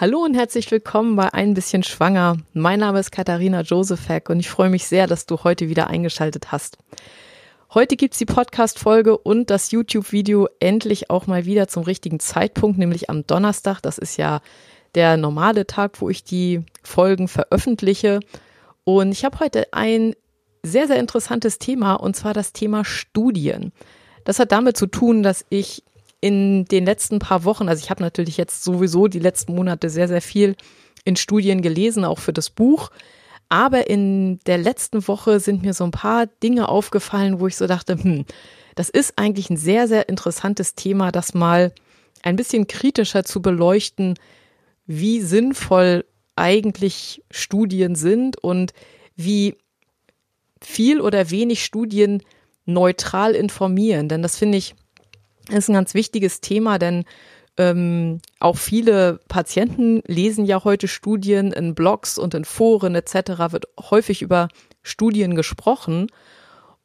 Hallo und herzlich willkommen bei Ein bisschen schwanger. Mein Name ist Katharina Josefek und ich freue mich sehr, dass du heute wieder eingeschaltet hast. Heute gibt's die Podcast-Folge und das YouTube-Video endlich auch mal wieder zum richtigen Zeitpunkt, nämlich am Donnerstag. Das ist ja der normale Tag, wo ich die Folgen veröffentliche. Und ich habe heute ein sehr, sehr interessantes Thema und zwar das Thema Studien. Das hat damit zu tun, dass ich in den letzten paar Wochen, also ich habe natürlich jetzt sowieso die letzten Monate sehr, sehr viel in Studien gelesen, auch für das Buch. Aber in der letzten Woche sind mir so ein paar Dinge aufgefallen, wo ich so dachte, hm, das ist eigentlich ein sehr, sehr interessantes Thema, das mal ein bisschen kritischer zu beleuchten, wie sinnvoll eigentlich Studien sind und wie viel oder wenig Studien neutral informieren. Denn das finde ich ist ein ganz wichtiges Thema, denn ähm, auch viele Patienten lesen ja heute Studien in Blogs und in Foren etc. wird häufig über Studien gesprochen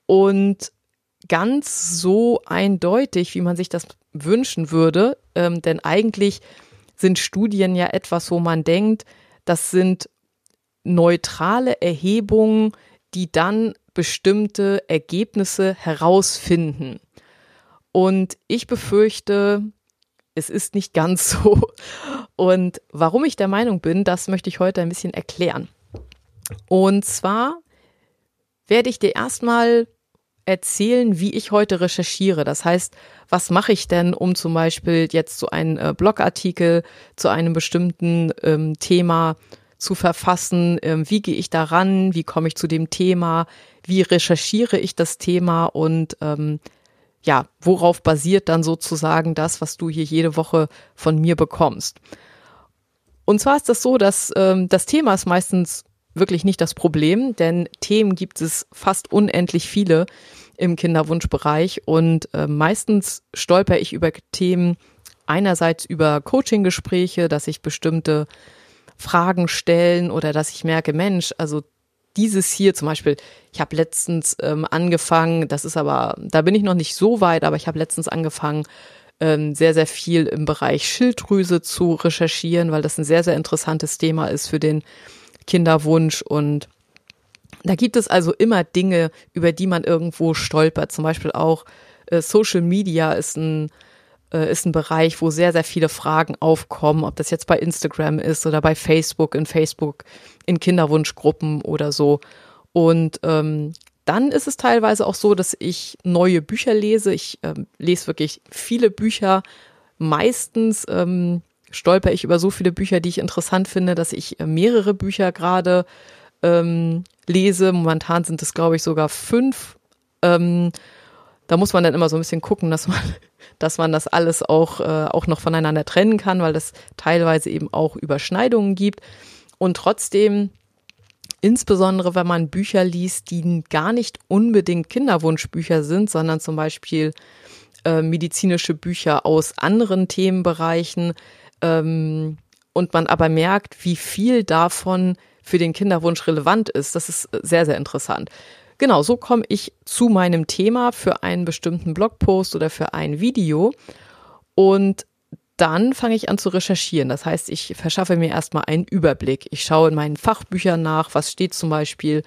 und ganz so eindeutig, wie man sich das wünschen würde, ähm, denn eigentlich sind Studien ja etwas, wo man denkt, das sind neutrale Erhebungen, die dann bestimmte Ergebnisse herausfinden. Und ich befürchte, es ist nicht ganz so. Und warum ich der Meinung bin, das möchte ich heute ein bisschen erklären. Und zwar werde ich dir erstmal erzählen, wie ich heute recherchiere. Das heißt, was mache ich denn, um zum Beispiel jetzt so einen äh, Blogartikel zu einem bestimmten ähm, Thema zu verfassen? Ähm, wie gehe ich daran? Wie komme ich zu dem Thema? Wie recherchiere ich das Thema? Und ähm, ja, worauf basiert dann sozusagen das, was du hier jede Woche von mir bekommst? Und zwar ist das so, dass ähm, das Thema ist meistens wirklich nicht das Problem, denn Themen gibt es fast unendlich viele im Kinderwunschbereich und äh, meistens stolper ich über Themen einerseits über Coaching-Gespräche, dass ich bestimmte Fragen stellen oder dass ich merke, Mensch, also dieses hier zum Beispiel, ich habe letztens ähm, angefangen, das ist aber, da bin ich noch nicht so weit, aber ich habe letztens angefangen, ähm, sehr, sehr viel im Bereich Schilddrüse zu recherchieren, weil das ein sehr, sehr interessantes Thema ist für den Kinderwunsch und da gibt es also immer Dinge, über die man irgendwo stolpert. Zum Beispiel auch äh, Social Media ist ein äh, ist ein Bereich, wo sehr, sehr viele Fragen aufkommen, ob das jetzt bei Instagram ist oder bei Facebook, in Facebook, in Kinderwunschgruppen oder so. Und ähm, dann ist es teilweise auch so, dass ich neue Bücher lese. Ich ähm, lese wirklich viele Bücher. Meistens ähm, stolper ich über so viele Bücher, die ich interessant finde, dass ich äh, mehrere Bücher gerade ähm, lese. Momentan sind es, glaube ich, sogar fünf. Ähm, da muss man dann immer so ein bisschen gucken, dass man, dass man das alles auch, äh, auch noch voneinander trennen kann, weil das teilweise eben auch Überschneidungen gibt. Und trotzdem, insbesondere wenn man Bücher liest, die gar nicht unbedingt Kinderwunschbücher sind, sondern zum Beispiel äh, medizinische Bücher aus anderen Themenbereichen, ähm, und man aber merkt, wie viel davon für den Kinderwunsch relevant ist, das ist sehr, sehr interessant. Genau, so komme ich zu meinem Thema für einen bestimmten Blogpost oder für ein Video und dann fange ich an zu recherchieren. Das heißt, ich verschaffe mir erstmal einen Überblick. Ich schaue in meinen Fachbüchern nach, was steht zum Beispiel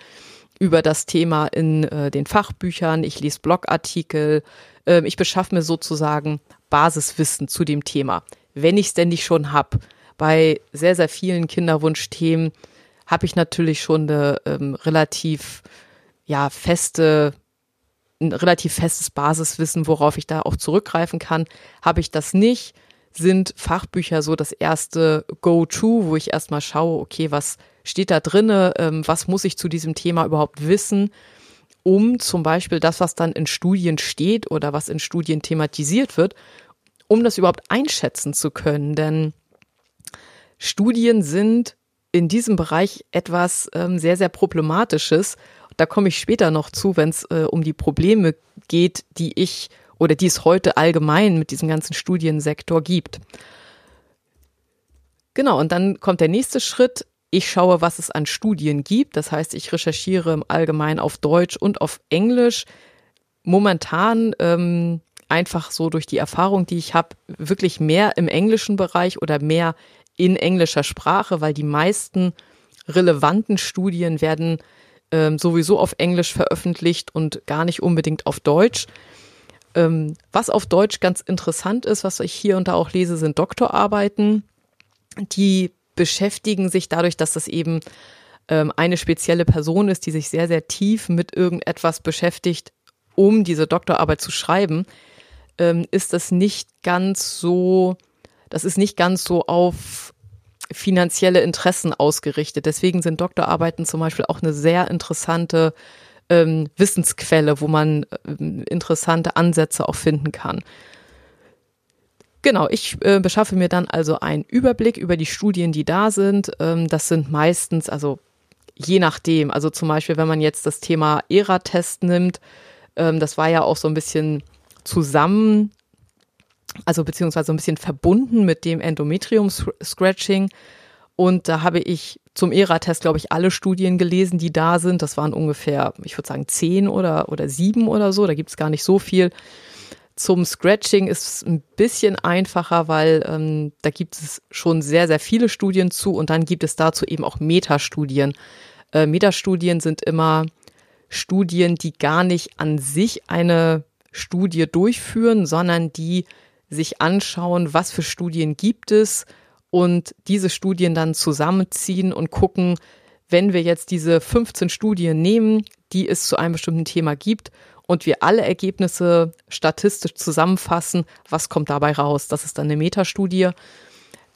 über das Thema in äh, den Fachbüchern. Ich lese Blogartikel. Äh, ich beschaffe mir sozusagen Basiswissen zu dem Thema, wenn ich es denn nicht schon habe. Bei sehr, sehr vielen Kinderwunschthemen habe ich natürlich schon eine ähm, relativ ja, feste, ein relativ festes Basiswissen, worauf ich da auch zurückgreifen kann. Habe ich das nicht, sind Fachbücher so das erste Go-To, wo ich erstmal schaue, okay, was steht da drinne, ähm, was muss ich zu diesem Thema überhaupt wissen, um zum Beispiel das, was dann in Studien steht oder was in Studien thematisiert wird, um das überhaupt einschätzen zu können. Denn Studien sind in diesem Bereich etwas ähm, sehr, sehr Problematisches da komme ich später noch zu, wenn es äh, um die Probleme geht, die ich oder die es heute allgemein mit diesem ganzen Studiensektor gibt. Genau, und dann kommt der nächste Schritt. Ich schaue, was es an Studien gibt. Das heißt, ich recherchiere im Allgemeinen auf Deutsch und auf Englisch. Momentan ähm, einfach so durch die Erfahrung, die ich habe, wirklich mehr im englischen Bereich oder mehr in englischer Sprache, weil die meisten relevanten Studien werden ähm, sowieso auf Englisch veröffentlicht und gar nicht unbedingt auf Deutsch. Ähm, was auf Deutsch ganz interessant ist, was ich hier und da auch lese, sind Doktorarbeiten. Die beschäftigen sich dadurch, dass das eben ähm, eine spezielle Person ist, die sich sehr, sehr tief mit irgendetwas beschäftigt, um diese Doktorarbeit zu schreiben, ähm, ist das nicht ganz so, das ist nicht ganz so auf finanzielle Interessen ausgerichtet. Deswegen sind Doktorarbeiten zum Beispiel auch eine sehr interessante ähm, Wissensquelle, wo man ähm, interessante Ansätze auch finden kann. Genau, ich äh, beschaffe mir dann also einen Überblick über die Studien, die da sind. Ähm, das sind meistens, also je nachdem, also zum Beispiel, wenn man jetzt das Thema ERA-Test nimmt, ähm, das war ja auch so ein bisschen zusammen also beziehungsweise ein bisschen verbunden mit dem Endometrium-Scratching. Und da habe ich zum ERA-Test, glaube ich, alle Studien gelesen, die da sind. Das waren ungefähr, ich würde sagen, zehn oder, oder sieben oder so. Da gibt es gar nicht so viel. Zum Scratching ist es ein bisschen einfacher, weil ähm, da gibt es schon sehr, sehr viele Studien zu und dann gibt es dazu eben auch Metastudien. Äh, Metastudien sind immer Studien, die gar nicht an sich eine Studie durchführen, sondern die sich anschauen, was für Studien gibt es und diese Studien dann zusammenziehen und gucken, wenn wir jetzt diese 15 Studien nehmen, die es zu einem bestimmten Thema gibt und wir alle Ergebnisse statistisch zusammenfassen, was kommt dabei raus? Das ist dann eine Metastudie.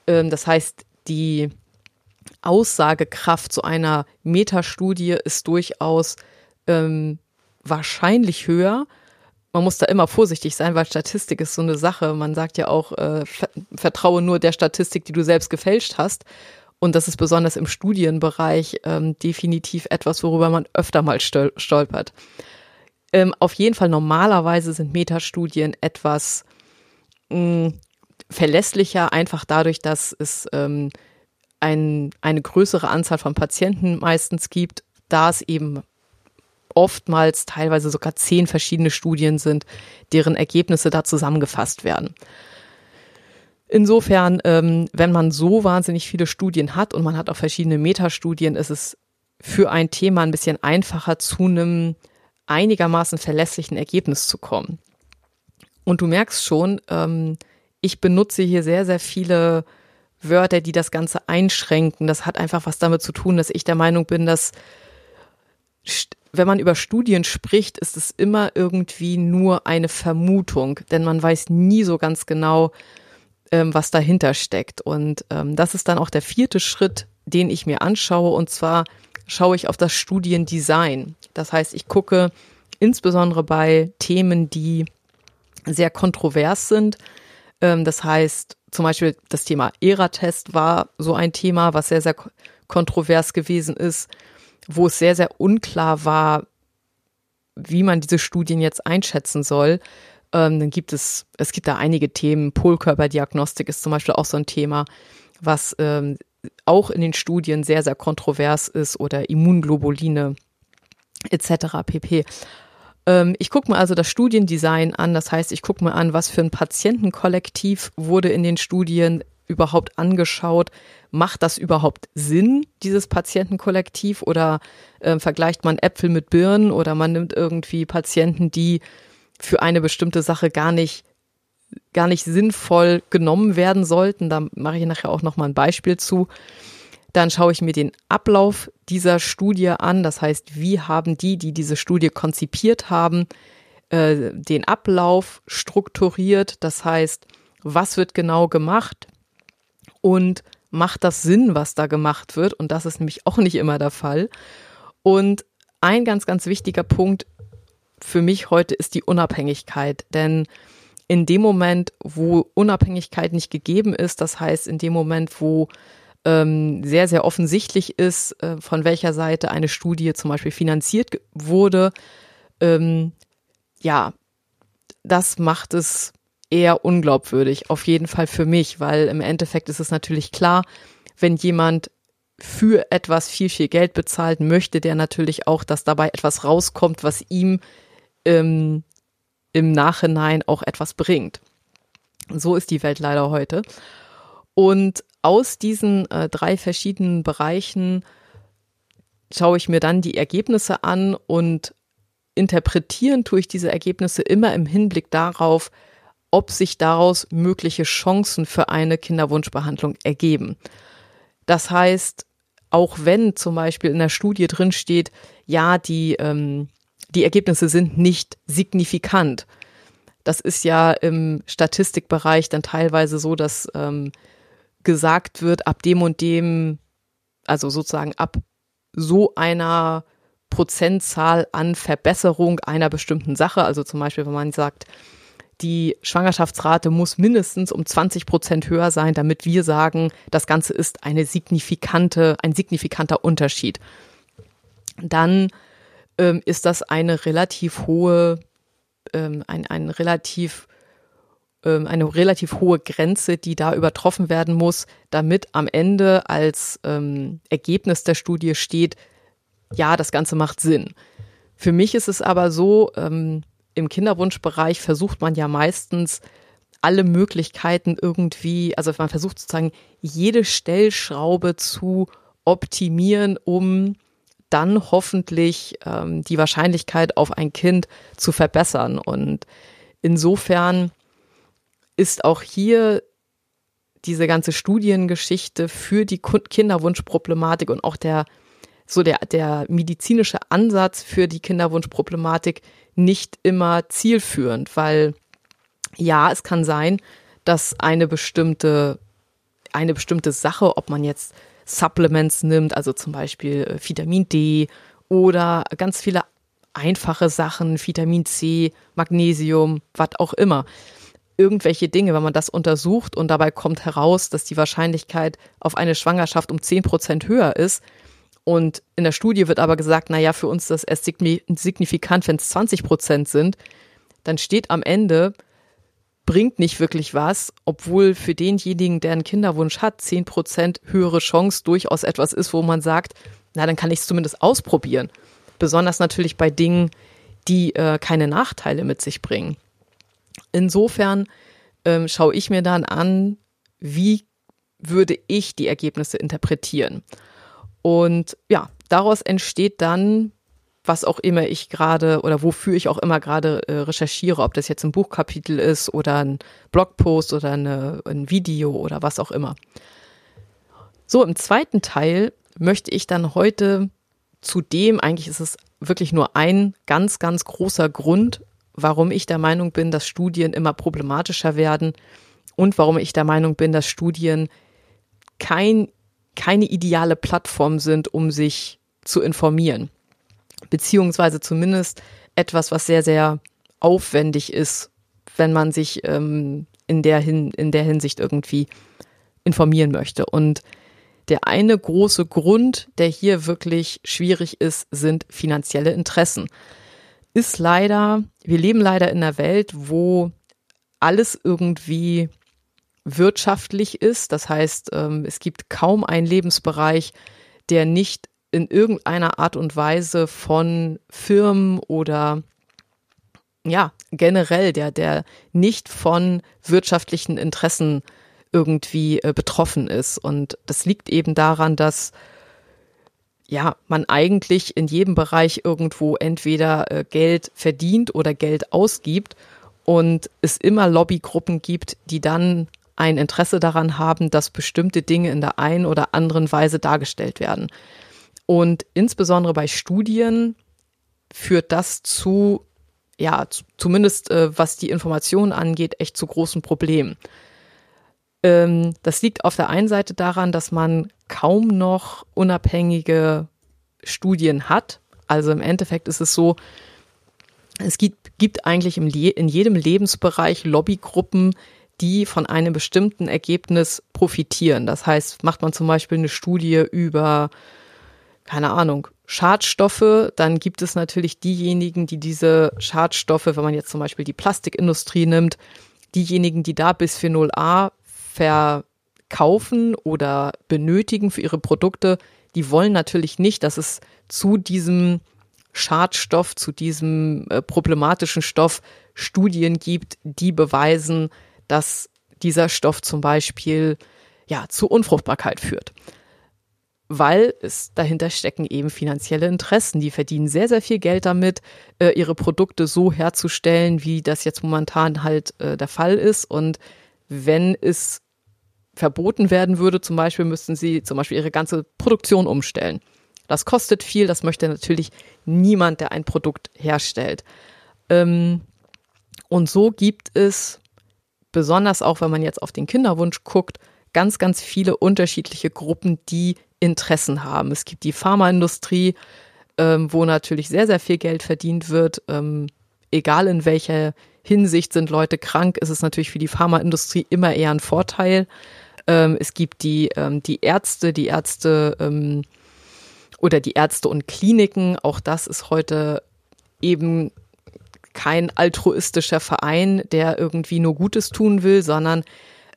Ähm, das heißt, die Aussagekraft zu einer Metastudie ist durchaus ähm, wahrscheinlich höher, man muss da immer vorsichtig sein, weil Statistik ist so eine Sache. Man sagt ja auch, äh, vertraue nur der Statistik, die du selbst gefälscht hast. Und das ist besonders im Studienbereich ähm, definitiv etwas, worüber man öfter mal stol stolpert. Ähm, auf jeden Fall normalerweise sind Metastudien etwas mh, verlässlicher, einfach dadurch, dass es ähm, ein, eine größere Anzahl von Patienten meistens gibt, da es eben oftmals teilweise sogar zehn verschiedene Studien sind, deren Ergebnisse da zusammengefasst werden. Insofern, ähm, wenn man so wahnsinnig viele Studien hat und man hat auch verschiedene Metastudien, ist es für ein Thema ein bisschen einfacher, zu einem einigermaßen verlässlichen Ergebnis zu kommen. Und du merkst schon, ähm, ich benutze hier sehr, sehr viele Wörter, die das Ganze einschränken. Das hat einfach was damit zu tun, dass ich der Meinung bin, dass wenn man über Studien spricht, ist es immer irgendwie nur eine Vermutung, denn man weiß nie so ganz genau, ähm, was dahinter steckt. Und ähm, das ist dann auch der vierte Schritt, den ich mir anschaue. Und zwar schaue ich auf das Studiendesign. Das heißt, ich gucke insbesondere bei Themen, die sehr kontrovers sind. Ähm, das heißt, zum Beispiel das Thema ERA-Test war so ein Thema, was sehr, sehr kontrovers gewesen ist wo es sehr, sehr unklar war, wie man diese Studien jetzt einschätzen soll. Ähm, dann gibt es, es gibt da einige Themen. Polkörperdiagnostik ist zum Beispiel auch so ein Thema, was ähm, auch in den Studien sehr, sehr kontrovers ist oder Immunglobuline etc. pp. Ähm, ich gucke mir also das Studiendesign an, das heißt, ich gucke mir an, was für ein Patientenkollektiv wurde in den Studien überhaupt angeschaut, macht das überhaupt Sinn, dieses Patientenkollektiv? Oder äh, vergleicht man Äpfel mit Birnen oder man nimmt irgendwie Patienten, die für eine bestimmte Sache gar nicht gar nicht sinnvoll genommen werden sollten. Da mache ich nachher auch noch mal ein Beispiel zu. Dann schaue ich mir den Ablauf dieser Studie an. Das heißt, wie haben die, die diese Studie konzipiert haben, äh, den Ablauf strukturiert? Das heißt, was wird genau gemacht? Und macht das Sinn, was da gemacht wird? Und das ist nämlich auch nicht immer der Fall. Und ein ganz, ganz wichtiger Punkt für mich heute ist die Unabhängigkeit. Denn in dem Moment, wo Unabhängigkeit nicht gegeben ist, das heißt in dem Moment, wo ähm, sehr, sehr offensichtlich ist, äh, von welcher Seite eine Studie zum Beispiel finanziert wurde, ähm, ja, das macht es eher unglaubwürdig, auf jeden Fall für mich, weil im Endeffekt ist es natürlich klar, wenn jemand für etwas viel, viel Geld bezahlt, möchte der natürlich auch, dass dabei etwas rauskommt, was ihm ähm, im Nachhinein auch etwas bringt. So ist die Welt leider heute. Und aus diesen äh, drei verschiedenen Bereichen schaue ich mir dann die Ergebnisse an und interpretieren tue ich diese Ergebnisse immer im Hinblick darauf, ob sich daraus mögliche Chancen für eine Kinderwunschbehandlung ergeben. Das heißt, auch wenn zum Beispiel in der Studie drin steht, ja, die, ähm, die Ergebnisse sind nicht signifikant. Das ist ja im Statistikbereich dann teilweise so, dass ähm, gesagt wird, ab dem und dem, also sozusagen ab so einer Prozentzahl an Verbesserung einer bestimmten Sache, also zum Beispiel, wenn man sagt, die Schwangerschaftsrate muss mindestens um 20 Prozent höher sein, damit wir sagen, das Ganze ist eine signifikante, ein signifikanter Unterschied. Dann ähm, ist das eine relativ hohe, ähm, ein, ein relativ, ähm, eine relativ hohe Grenze, die da übertroffen werden muss, damit am Ende als ähm, Ergebnis der Studie steht, ja, das Ganze macht Sinn. Für mich ist es aber so, ähm, im Kinderwunschbereich versucht man ja meistens alle Möglichkeiten irgendwie, also man versucht sozusagen jede Stellschraube zu optimieren, um dann hoffentlich ähm, die Wahrscheinlichkeit auf ein Kind zu verbessern. Und insofern ist auch hier diese ganze Studiengeschichte für die Kinderwunschproblematik und auch der so der, der medizinische Ansatz für die Kinderwunschproblematik nicht immer zielführend, weil ja, es kann sein, dass eine bestimmte, eine bestimmte Sache, ob man jetzt Supplements nimmt, also zum Beispiel äh, Vitamin D oder ganz viele einfache Sachen, Vitamin C, Magnesium, was auch immer. Irgendwelche Dinge, wenn man das untersucht und dabei kommt heraus, dass die Wahrscheinlichkeit auf eine Schwangerschaft um 10 Prozent höher ist, und in der Studie wird aber gesagt, naja, für uns das erst signifikant, wenn es 20 Prozent sind. Dann steht am Ende, bringt nicht wirklich was, obwohl für denjenigen, der einen Kinderwunsch hat, 10 Prozent höhere Chance durchaus etwas ist, wo man sagt, na, dann kann ich es zumindest ausprobieren. Besonders natürlich bei Dingen, die äh, keine Nachteile mit sich bringen. Insofern ähm, schaue ich mir dann an, wie würde ich die Ergebnisse interpretieren. Und ja, daraus entsteht dann, was auch immer ich gerade oder wofür ich auch immer gerade äh, recherchiere, ob das jetzt ein Buchkapitel ist oder ein Blogpost oder eine, ein Video oder was auch immer. So, im zweiten Teil möchte ich dann heute zudem, eigentlich ist es wirklich nur ein ganz, ganz großer Grund, warum ich der Meinung bin, dass Studien immer problematischer werden und warum ich der Meinung bin, dass Studien kein keine ideale Plattform sind, um sich zu informieren. Beziehungsweise zumindest etwas, was sehr, sehr aufwendig ist, wenn man sich ähm, in, der Hin in der Hinsicht irgendwie informieren möchte. Und der eine große Grund, der hier wirklich schwierig ist, sind finanzielle Interessen. Ist leider, wir leben leider in einer Welt, wo alles irgendwie wirtschaftlich ist. Das heißt, ähm, es gibt kaum einen Lebensbereich, der nicht in irgendeiner Art und Weise von Firmen oder ja, generell, der, der nicht von wirtschaftlichen Interessen irgendwie äh, betroffen ist. Und das liegt eben daran, dass ja, man eigentlich in jedem Bereich irgendwo entweder äh, Geld verdient oder Geld ausgibt und es immer Lobbygruppen gibt, die dann ein Interesse daran haben, dass bestimmte Dinge in der einen oder anderen Weise dargestellt werden. Und insbesondere bei Studien führt das zu, ja, zumindest äh, was die Informationen angeht, echt zu großen Problemen. Ähm, das liegt auf der einen Seite daran, dass man kaum noch unabhängige Studien hat. Also im Endeffekt ist es so, es gibt, gibt eigentlich im in jedem Lebensbereich Lobbygruppen, die von einem bestimmten Ergebnis profitieren. Das heißt, macht man zum Beispiel eine Studie über, keine Ahnung, Schadstoffe, dann gibt es natürlich diejenigen, die diese Schadstoffe, wenn man jetzt zum Beispiel die Plastikindustrie nimmt, diejenigen, die da Bisphenol A verkaufen oder benötigen für ihre Produkte, die wollen natürlich nicht, dass es zu diesem Schadstoff, zu diesem äh, problematischen Stoff Studien gibt, die beweisen, dass dieser Stoff zum Beispiel ja, zu Unfruchtbarkeit führt. Weil es dahinter stecken eben finanzielle Interessen. Die verdienen sehr, sehr viel Geld damit, äh, ihre Produkte so herzustellen, wie das jetzt momentan halt äh, der Fall ist. Und wenn es verboten werden würde, zum Beispiel, müssten sie zum Beispiel ihre ganze Produktion umstellen. Das kostet viel, das möchte natürlich niemand, der ein Produkt herstellt. Ähm, und so gibt es, besonders auch wenn man jetzt auf den Kinderwunsch guckt, ganz, ganz viele unterschiedliche Gruppen, die Interessen haben. Es gibt die Pharmaindustrie, ähm, wo natürlich sehr, sehr viel Geld verdient wird. Ähm, egal in welcher Hinsicht sind Leute krank, ist es natürlich für die Pharmaindustrie immer eher ein Vorteil. Ähm, es gibt die, ähm, die Ärzte, die Ärzte ähm, oder die Ärzte und Kliniken. Auch das ist heute eben kein altruistischer Verein, der irgendwie nur Gutes tun will, sondern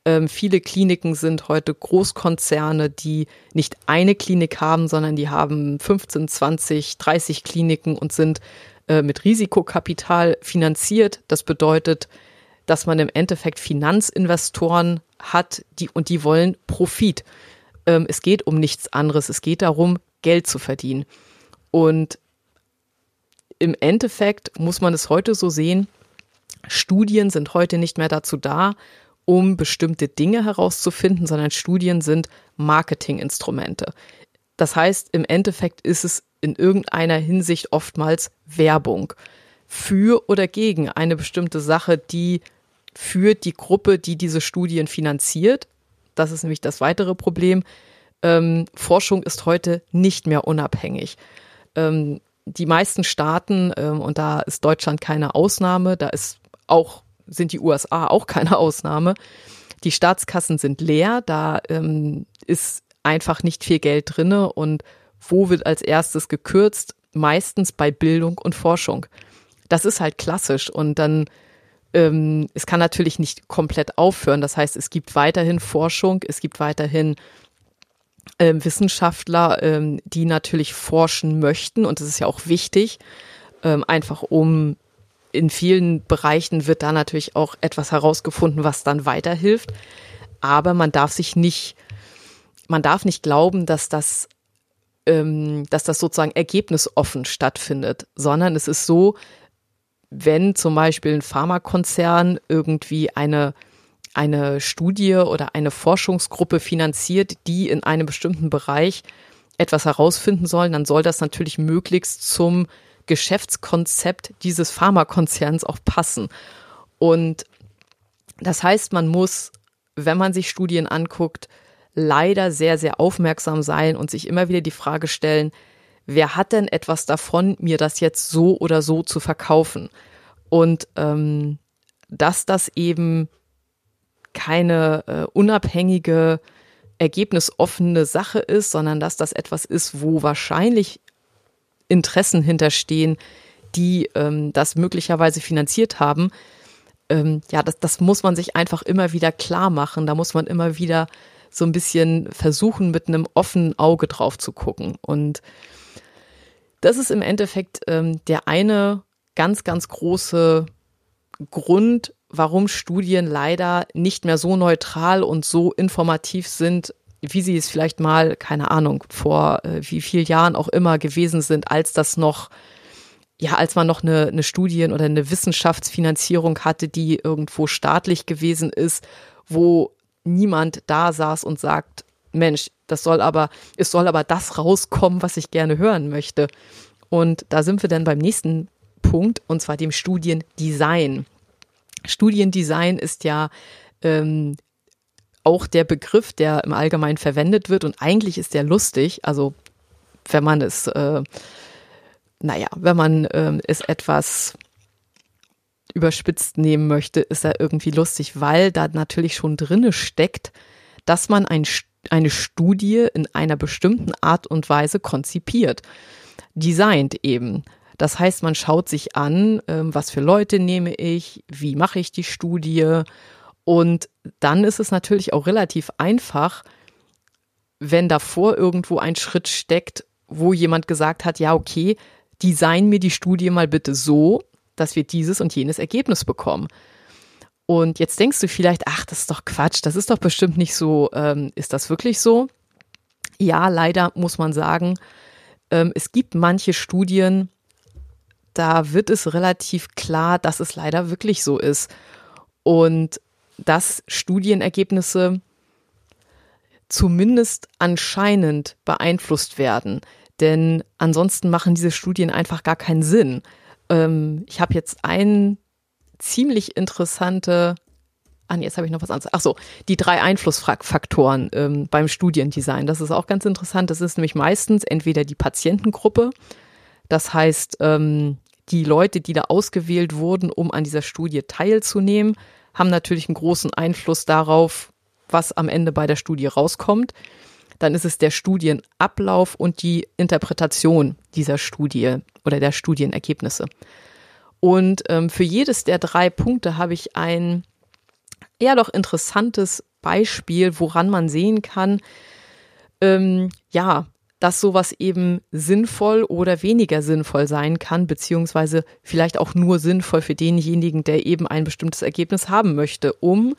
ähm, viele Kliniken sind heute Großkonzerne, die nicht eine Klinik haben, sondern die haben 15, 20, 30 Kliniken und sind äh, mit Risikokapital finanziert. Das bedeutet, dass man im Endeffekt Finanzinvestoren hat, die und die wollen Profit. Ähm, es geht um nichts anderes. Es geht darum, Geld zu verdienen. Und im Endeffekt muss man es heute so sehen, Studien sind heute nicht mehr dazu da, um bestimmte Dinge herauszufinden, sondern Studien sind Marketinginstrumente. Das heißt, im Endeffekt ist es in irgendeiner Hinsicht oftmals Werbung für oder gegen eine bestimmte Sache, die für die Gruppe, die diese Studien finanziert. Das ist nämlich das weitere Problem. Ähm, Forschung ist heute nicht mehr unabhängig. Ähm, die meisten Staaten, ähm, und da ist Deutschland keine Ausnahme, da ist auch, sind die USA auch keine Ausnahme. Die Staatskassen sind leer, da ähm, ist einfach nicht viel Geld drinne und wo wird als erstes gekürzt? Meistens bei Bildung und Forschung. Das ist halt klassisch und dann ähm, es kann natürlich nicht komplett aufhören. Das heißt, es gibt weiterhin Forschung, es gibt weiterhin ähm, Wissenschaftler, ähm, die natürlich forschen möchten und das ist ja auch wichtig, ähm, einfach um in vielen Bereichen wird da natürlich auch etwas herausgefunden, was dann weiterhilft. Aber man darf sich nicht, man darf nicht glauben, dass das, ähm, dass das sozusagen ergebnisoffen stattfindet, sondern es ist so, wenn zum Beispiel ein Pharmakonzern irgendwie eine eine Studie oder eine Forschungsgruppe finanziert, die in einem bestimmten Bereich etwas herausfinden sollen, dann soll das natürlich möglichst zum Geschäftskonzept dieses Pharmakonzerns auch passen. Und das heißt, man muss, wenn man sich Studien anguckt, leider sehr, sehr aufmerksam sein und sich immer wieder die Frage stellen, wer hat denn etwas davon, mir das jetzt so oder so zu verkaufen? Und ähm, dass das eben keine äh, unabhängige, ergebnisoffene Sache ist, sondern dass das etwas ist, wo wahrscheinlich Interessen hinterstehen, die ähm, das möglicherweise finanziert haben. Ähm, ja, das, das muss man sich einfach immer wieder klar machen. Da muss man immer wieder so ein bisschen versuchen, mit einem offenen Auge drauf zu gucken. Und das ist im Endeffekt ähm, der eine ganz, ganz große Grund, warum Studien leider nicht mehr so neutral und so informativ sind, wie sie es vielleicht mal, keine Ahnung, vor äh, wie viel Jahren auch immer gewesen sind, als das noch, ja, als man noch eine, eine Studien- oder eine Wissenschaftsfinanzierung hatte, die irgendwo staatlich gewesen ist, wo niemand da saß und sagt, Mensch, das soll aber, es soll aber das rauskommen, was ich gerne hören möchte. Und da sind wir dann beim nächsten Punkt, und zwar dem Studiendesign. Studiendesign ist ja ähm, auch der Begriff, der im Allgemeinen verwendet wird und eigentlich ist der lustig. Also wenn man es, äh, naja, wenn man äh, es etwas überspitzt nehmen möchte, ist er irgendwie lustig, weil da natürlich schon drinne steckt, dass man ein, eine Studie in einer bestimmten Art und Weise konzipiert, designt eben. Das heißt, man schaut sich an, ähm, was für Leute nehme ich, wie mache ich die Studie. Und dann ist es natürlich auch relativ einfach, wenn davor irgendwo ein Schritt steckt, wo jemand gesagt hat, ja, okay, design mir die Studie mal bitte so, dass wir dieses und jenes Ergebnis bekommen. Und jetzt denkst du vielleicht, ach, das ist doch Quatsch, das ist doch bestimmt nicht so. Ähm, ist das wirklich so? Ja, leider muss man sagen, ähm, es gibt manche Studien, da wird es relativ klar, dass es leider wirklich so ist. Und dass Studienergebnisse zumindest anscheinend beeinflusst werden. Denn ansonsten machen diese Studien einfach gar keinen Sinn. Ähm, ich habe jetzt einen ziemlich interessante, ah jetzt habe ich noch was anderes. Ach so, die drei Einflussfaktoren ähm, beim Studiendesign. Das ist auch ganz interessant. Das ist nämlich meistens entweder die Patientengruppe, das heißt ähm, die Leute, die da ausgewählt wurden, um an dieser Studie teilzunehmen, haben natürlich einen großen Einfluss darauf, was am Ende bei der Studie rauskommt. Dann ist es der Studienablauf und die Interpretation dieser Studie oder der Studienergebnisse. Und ähm, für jedes der drei Punkte habe ich ein eher doch interessantes Beispiel, woran man sehen kann, ähm, ja, dass sowas eben sinnvoll oder weniger sinnvoll sein kann, beziehungsweise vielleicht auch nur sinnvoll für denjenigen, der eben ein bestimmtes Ergebnis haben möchte, um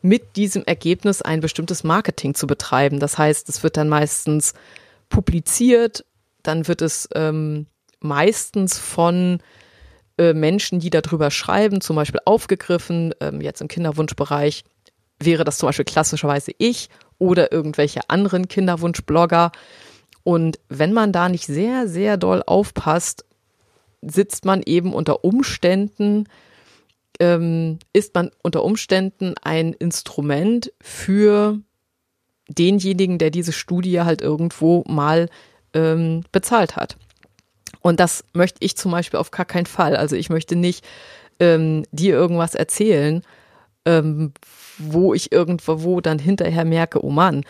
mit diesem Ergebnis ein bestimmtes Marketing zu betreiben. Das heißt, es wird dann meistens publiziert, dann wird es ähm, meistens von äh, Menschen, die darüber schreiben, zum Beispiel aufgegriffen. Ähm, jetzt im Kinderwunschbereich wäre das zum Beispiel klassischerweise ich oder irgendwelche anderen Kinderwunschblogger. Und wenn man da nicht sehr, sehr doll aufpasst, sitzt man eben unter Umständen, ähm, ist man unter Umständen ein Instrument für denjenigen, der diese Studie halt irgendwo mal ähm, bezahlt hat. Und das möchte ich zum Beispiel auf gar keinen Fall. Also ich möchte nicht ähm, dir irgendwas erzählen, ähm, wo ich irgendwo dann hinterher merke, oh Mann,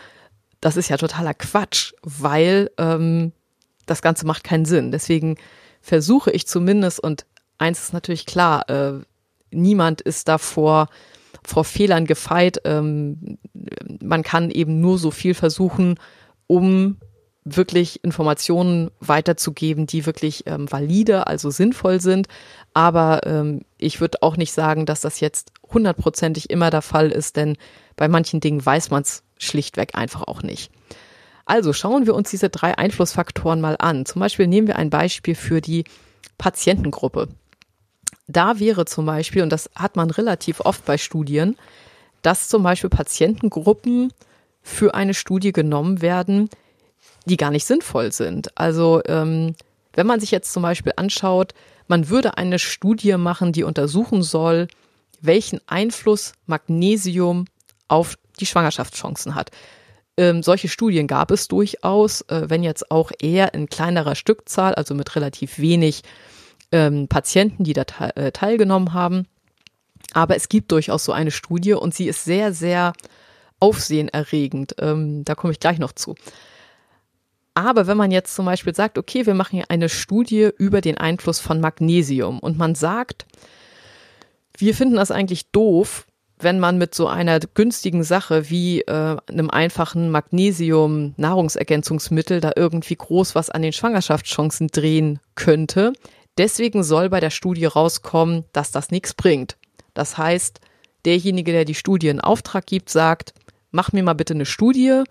das ist ja totaler Quatsch, weil ähm, das Ganze macht keinen Sinn. Deswegen versuche ich zumindest, und eins ist natürlich klar, äh, niemand ist davor vor Fehlern gefeit. Ähm, man kann eben nur so viel versuchen, um wirklich Informationen weiterzugeben, die wirklich ähm, valide, also sinnvoll sind. Aber ähm, ich würde auch nicht sagen, dass das jetzt hundertprozentig immer der Fall ist, denn bei manchen Dingen weiß man es schlichtweg einfach auch nicht. Also schauen wir uns diese drei Einflussfaktoren mal an. Zum Beispiel nehmen wir ein Beispiel für die Patientengruppe. Da wäre zum Beispiel, und das hat man relativ oft bei Studien, dass zum Beispiel Patientengruppen für eine Studie genommen werden, die gar nicht sinnvoll sind. Also ähm, wenn man sich jetzt zum Beispiel anschaut, man würde eine Studie machen, die untersuchen soll, welchen Einfluss Magnesium auf die Schwangerschaftschancen hat. Ähm, solche Studien gab es durchaus, äh, wenn jetzt auch eher in kleinerer Stückzahl, also mit relativ wenig ähm, Patienten, die da te äh, teilgenommen haben. Aber es gibt durchaus so eine Studie und sie ist sehr, sehr aufsehenerregend. Ähm, da komme ich gleich noch zu. Aber wenn man jetzt zum Beispiel sagt, okay, wir machen hier eine Studie über den Einfluss von Magnesium und man sagt, wir finden das eigentlich doof, wenn man mit so einer günstigen Sache wie äh, einem einfachen Magnesium-Nahrungsergänzungsmittel da irgendwie groß was an den Schwangerschaftschancen drehen könnte. Deswegen soll bei der Studie rauskommen, dass das nichts bringt. Das heißt, derjenige, der die Studie in Auftrag gibt, sagt, mach mir mal bitte eine Studie,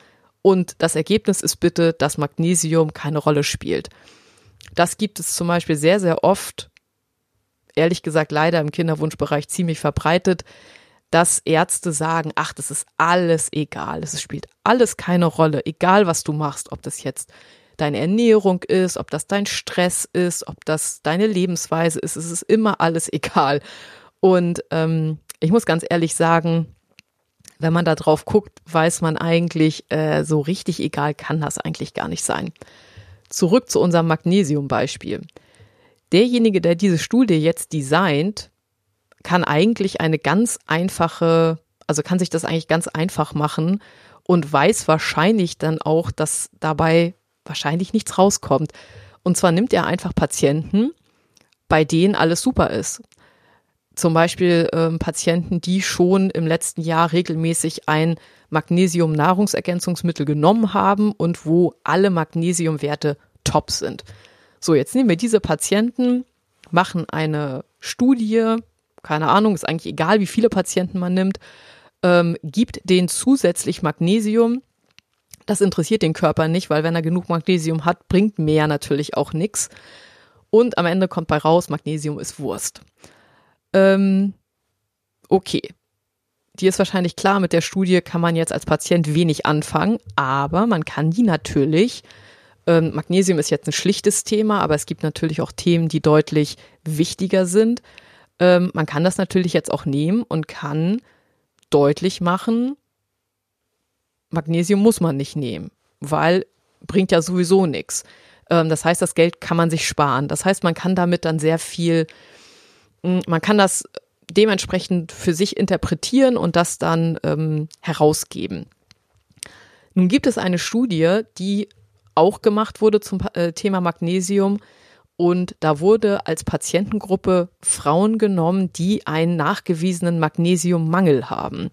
und das Ergebnis ist bitte, dass Magnesium keine Rolle spielt. Das gibt es zum Beispiel sehr, sehr oft, ehrlich gesagt leider im Kinderwunschbereich ziemlich verbreitet, dass Ärzte sagen, ach, das ist alles egal, es spielt alles keine Rolle, egal was du machst, ob das jetzt deine Ernährung ist, ob das dein Stress ist, ob das deine Lebensweise ist, es ist immer alles egal. Und ähm, ich muss ganz ehrlich sagen, wenn man da drauf guckt, weiß man eigentlich, äh, so richtig egal kann das eigentlich gar nicht sein. Zurück zu unserem Magnesium-Beispiel. Derjenige, der diese Studie jetzt designt, kann eigentlich eine ganz einfache, also kann sich das eigentlich ganz einfach machen und weiß wahrscheinlich dann auch, dass dabei wahrscheinlich nichts rauskommt. Und zwar nimmt er einfach Patienten, bei denen alles super ist zum Beispiel ähm, Patienten, die schon im letzten Jahr regelmäßig ein Magnesium-Nahrungsergänzungsmittel genommen haben und wo alle Magnesiumwerte top sind. So, jetzt nehmen wir diese Patienten, machen eine Studie, keine Ahnung, ist eigentlich egal, wie viele Patienten man nimmt, ähm, gibt denen zusätzlich Magnesium. Das interessiert den Körper nicht, weil wenn er genug Magnesium hat, bringt mehr natürlich auch nichts. Und am Ende kommt bei raus, Magnesium ist Wurst. Ähm, okay. Die ist wahrscheinlich klar, mit der Studie kann man jetzt als Patient wenig anfangen, aber man kann die natürlich ähm, Magnesium ist jetzt ein schlichtes Thema, aber es gibt natürlich auch Themen, die deutlich wichtiger sind. Ähm, man kann das natürlich jetzt auch nehmen und kann deutlich machen, Magnesium muss man nicht nehmen, weil bringt ja sowieso nichts. Ähm, das heißt, das Geld kann man sich sparen. Das heißt, man kann damit dann sehr viel, hm, man kann das dementsprechend für sich interpretieren und das dann ähm, herausgeben. Nun gibt es eine Studie, die auch gemacht wurde zum äh, Thema Magnesium. Und da wurde als Patientengruppe Frauen genommen, die einen nachgewiesenen Magnesiummangel haben.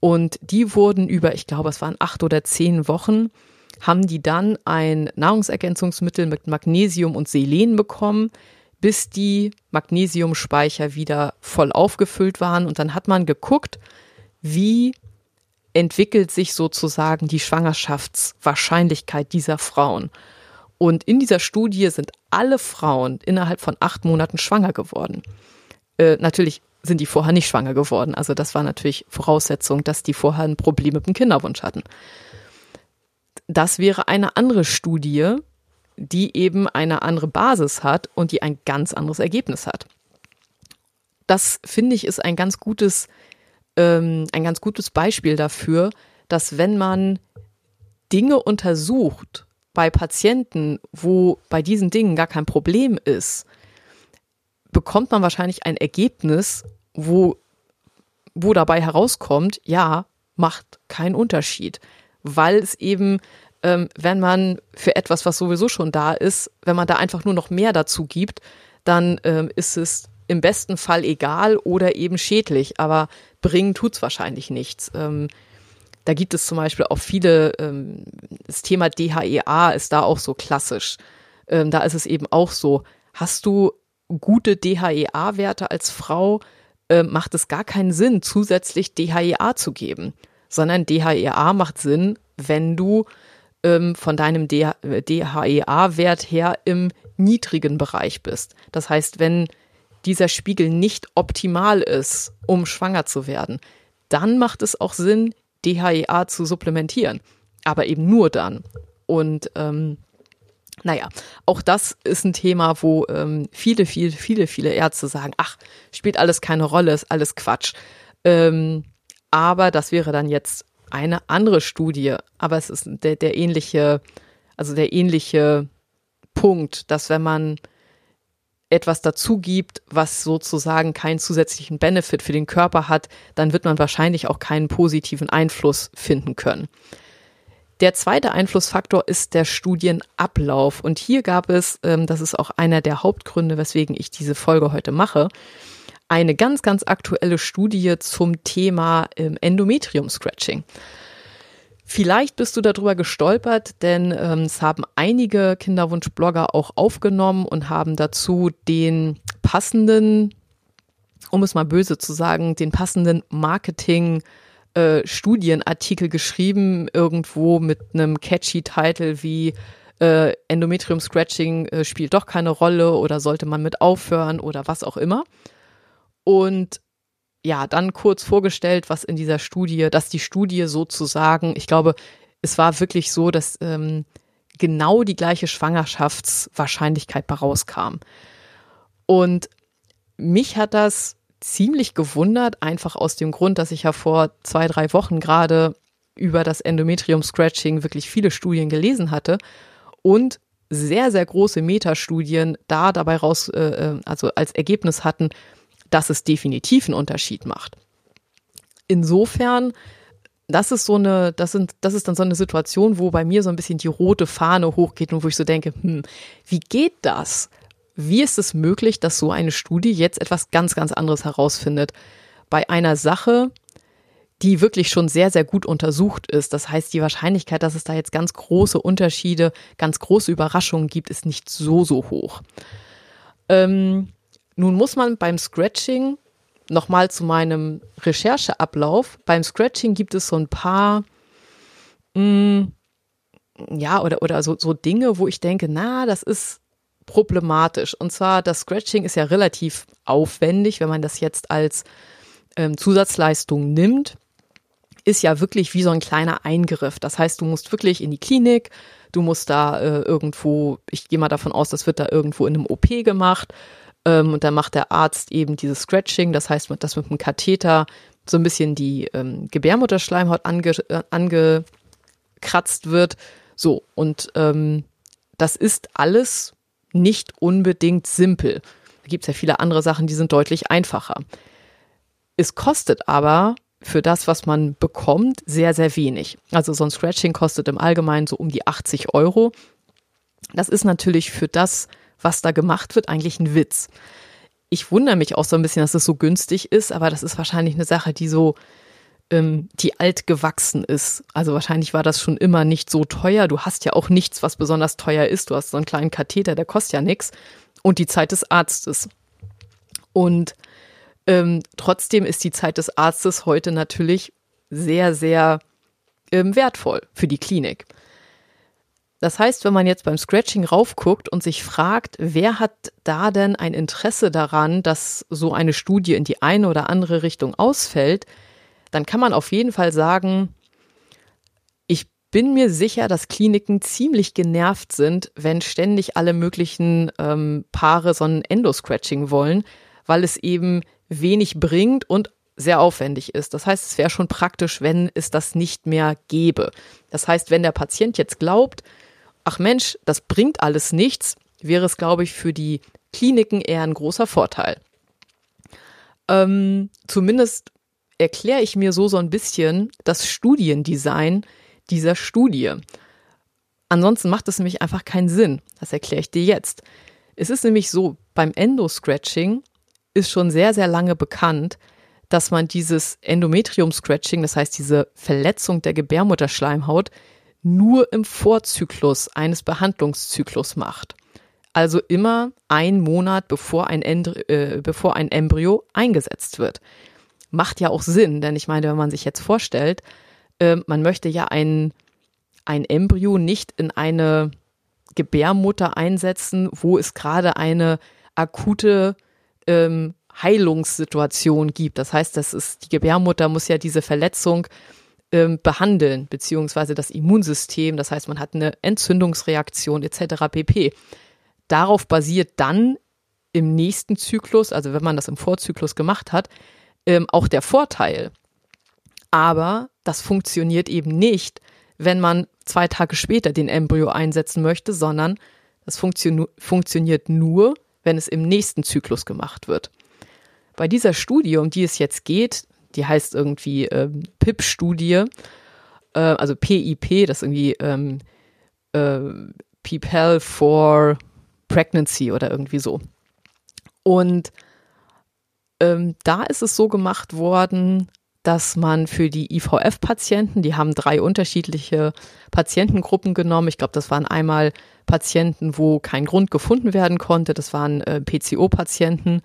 Und die wurden über, ich glaube, es waren acht oder zehn Wochen, haben die dann ein Nahrungsergänzungsmittel mit Magnesium und Selen bekommen, bis die Magnesiumspeicher wieder voll aufgefüllt waren. Und dann hat man geguckt, wie entwickelt sich sozusagen die Schwangerschaftswahrscheinlichkeit dieser Frauen. Und in dieser Studie sind alle Frauen innerhalb von acht Monaten schwanger geworden. Äh, natürlich sind die vorher nicht schwanger geworden. Also das war natürlich Voraussetzung, dass die vorher ein Problem mit dem Kinderwunsch hatten. Das wäre eine andere Studie, die eben eine andere Basis hat und die ein ganz anderes Ergebnis hat. Das finde ich ist ein ganz gutes ähm, ein ganz gutes Beispiel dafür, dass wenn man Dinge untersucht bei Patienten, wo bei diesen Dingen gar kein Problem ist, bekommt man wahrscheinlich ein Ergebnis, wo, wo dabei herauskommt, ja, macht keinen Unterschied, weil es eben, ähm, wenn man für etwas, was sowieso schon da ist, wenn man da einfach nur noch mehr dazu gibt, dann ähm, ist es im besten Fall egal oder eben schädlich, aber bringen tut's wahrscheinlich nichts. Ähm, da gibt es zum Beispiel auch viele, ähm, das Thema DHEA ist da auch so klassisch. Ähm, da ist es eben auch so, hast du gute DHEA-Werte als Frau, äh, macht es gar keinen Sinn, zusätzlich DHEA zu geben, sondern DHEA macht Sinn, wenn du ähm, von deinem DHEA-Wert her im niedrigen Bereich bist. Das heißt, wenn dieser Spiegel nicht optimal ist, um schwanger zu werden, dann macht es auch Sinn, DHEA zu supplementieren. Aber eben nur dann. Und ähm, naja, auch das ist ein Thema, wo ähm, viele, viele, viele, viele Ärzte sagen, ach, spielt alles keine Rolle, ist alles Quatsch. Ähm, aber das wäre dann jetzt eine andere Studie. Aber es ist der, der ähnliche, also der ähnliche Punkt, dass wenn man etwas dazu gibt, was sozusagen keinen zusätzlichen Benefit für den Körper hat, dann wird man wahrscheinlich auch keinen positiven Einfluss finden können. Der zweite Einflussfaktor ist der Studienablauf. Und hier gab es, ähm, das ist auch einer der Hauptgründe, weswegen ich diese Folge heute mache, eine ganz, ganz aktuelle Studie zum Thema ähm, Endometrium-Scratching. Vielleicht bist du darüber gestolpert, denn ähm, es haben einige Kinderwunschblogger auch aufgenommen und haben dazu den passenden, um es mal böse zu sagen, den passenden Marketing äh, Studienartikel geschrieben, irgendwo mit einem catchy Titel wie äh, Endometrium Scratching äh, spielt doch keine Rolle oder sollte man mit aufhören oder was auch immer. Und ja, dann kurz vorgestellt, was in dieser Studie, dass die Studie sozusagen, ich glaube, es war wirklich so, dass ähm, genau die gleiche Schwangerschaftswahrscheinlichkeit rauskam. Und mich hat das ziemlich gewundert, einfach aus dem Grund, dass ich ja vor zwei, drei Wochen gerade über das Endometrium-Scratching wirklich viele Studien gelesen hatte und sehr, sehr große Metastudien da dabei raus, äh, äh also als Ergebnis hatten, dass es definitiv einen Unterschied macht. Insofern, das ist so eine, das sind, das ist dann so eine Situation, wo bei mir so ein bisschen die rote Fahne hochgeht und wo ich so denke, hm, wie geht das? Wie ist es möglich, dass so eine Studie jetzt etwas ganz, ganz anderes herausfindet? Bei einer Sache, die wirklich schon sehr, sehr gut untersucht ist. Das heißt, die Wahrscheinlichkeit, dass es da jetzt ganz große Unterschiede, ganz große Überraschungen gibt, ist nicht so, so hoch. Ähm, nun muss man beim Scratching nochmal zu meinem Rechercheablauf. Beim Scratching gibt es so ein paar, mh, mm, ja, oder, oder so, so Dinge, wo ich denke, na, das ist problematisch. Und zwar, das Scratching ist ja relativ aufwendig, wenn man das jetzt als ähm, Zusatzleistung nimmt, ist ja wirklich wie so ein kleiner Eingriff. Das heißt, du musst wirklich in die Klinik, du musst da äh, irgendwo, ich gehe mal davon aus, das wird da irgendwo in einem OP gemacht. Ähm, und dann macht der Arzt eben dieses Scratching, das heißt, dass mit einem Katheter so ein bisschen die ähm, Gebärmutterschleimhaut ange, äh, angekratzt wird. So, und ähm, das ist alles nicht unbedingt simpel. Da gibt es ja viele andere Sachen, die sind deutlich einfacher. Es kostet aber für das, was man bekommt, sehr, sehr wenig. Also so ein Scratching kostet im Allgemeinen so um die 80 Euro. Das ist natürlich für das, was da gemacht wird, eigentlich ein Witz. Ich wundere mich auch so ein bisschen, dass es so günstig ist, aber das ist wahrscheinlich eine Sache, die so, ähm, die alt gewachsen ist. Also wahrscheinlich war das schon immer nicht so teuer. Du hast ja auch nichts, was besonders teuer ist. Du hast so einen kleinen Katheter, der kostet ja nichts. Und die Zeit des Arztes. Und ähm, trotzdem ist die Zeit des Arztes heute natürlich sehr, sehr ähm, wertvoll für die Klinik. Das heißt, wenn man jetzt beim Scratching raufguckt und sich fragt, wer hat da denn ein Interesse daran, dass so eine Studie in die eine oder andere Richtung ausfällt, dann kann man auf jeden Fall sagen, ich bin mir sicher, dass Kliniken ziemlich genervt sind, wenn ständig alle möglichen ähm, Paare so ein Endoscratching wollen, weil es eben wenig bringt und sehr aufwendig ist. Das heißt, es wäre schon praktisch, wenn es das nicht mehr gäbe. Das heißt, wenn der Patient jetzt glaubt, ach Mensch, das bringt alles nichts, wäre es, glaube ich, für die Kliniken eher ein großer Vorteil. Ähm, zumindest erkläre ich mir so so ein bisschen das Studiendesign dieser Studie. Ansonsten macht es nämlich einfach keinen Sinn. Das erkläre ich dir jetzt. Es ist nämlich so, beim Endoscratching ist schon sehr, sehr lange bekannt, dass man dieses Endometrium-Scratching, das heißt diese Verletzung der Gebärmutterschleimhaut, nur im Vorzyklus eines Behandlungszyklus macht. Also immer ein Monat bevor ein, End äh, bevor ein Embryo eingesetzt wird. Macht ja auch Sinn, denn ich meine, wenn man sich jetzt vorstellt, äh, man möchte ja ein, ein Embryo nicht in eine Gebärmutter einsetzen, wo es gerade eine akute ähm, Heilungssituation gibt. Das heißt, das ist, die Gebärmutter muss ja diese Verletzung ähm, behandeln, beziehungsweise das Immunsystem. Das heißt, man hat eine Entzündungsreaktion etc. pp. Darauf basiert dann im nächsten Zyklus, also wenn man das im Vorzyklus gemacht hat, ähm, auch der Vorteil. Aber das funktioniert eben nicht, wenn man zwei Tage später den Embryo einsetzen möchte, sondern das funktio funktioniert nur, wenn es im nächsten Zyklus gemacht wird. Bei dieser Studie, um die es jetzt geht, die heißt irgendwie ähm, PIP-Studie, äh, also PIP, das ist irgendwie ähm, äh, People for Pregnancy oder irgendwie so. Und ähm, da ist es so gemacht worden, dass man für die IVF-Patienten, die haben drei unterschiedliche Patientengruppen genommen. Ich glaube, das waren einmal Patienten, wo kein Grund gefunden werden konnte. Das waren äh, PCO-Patienten.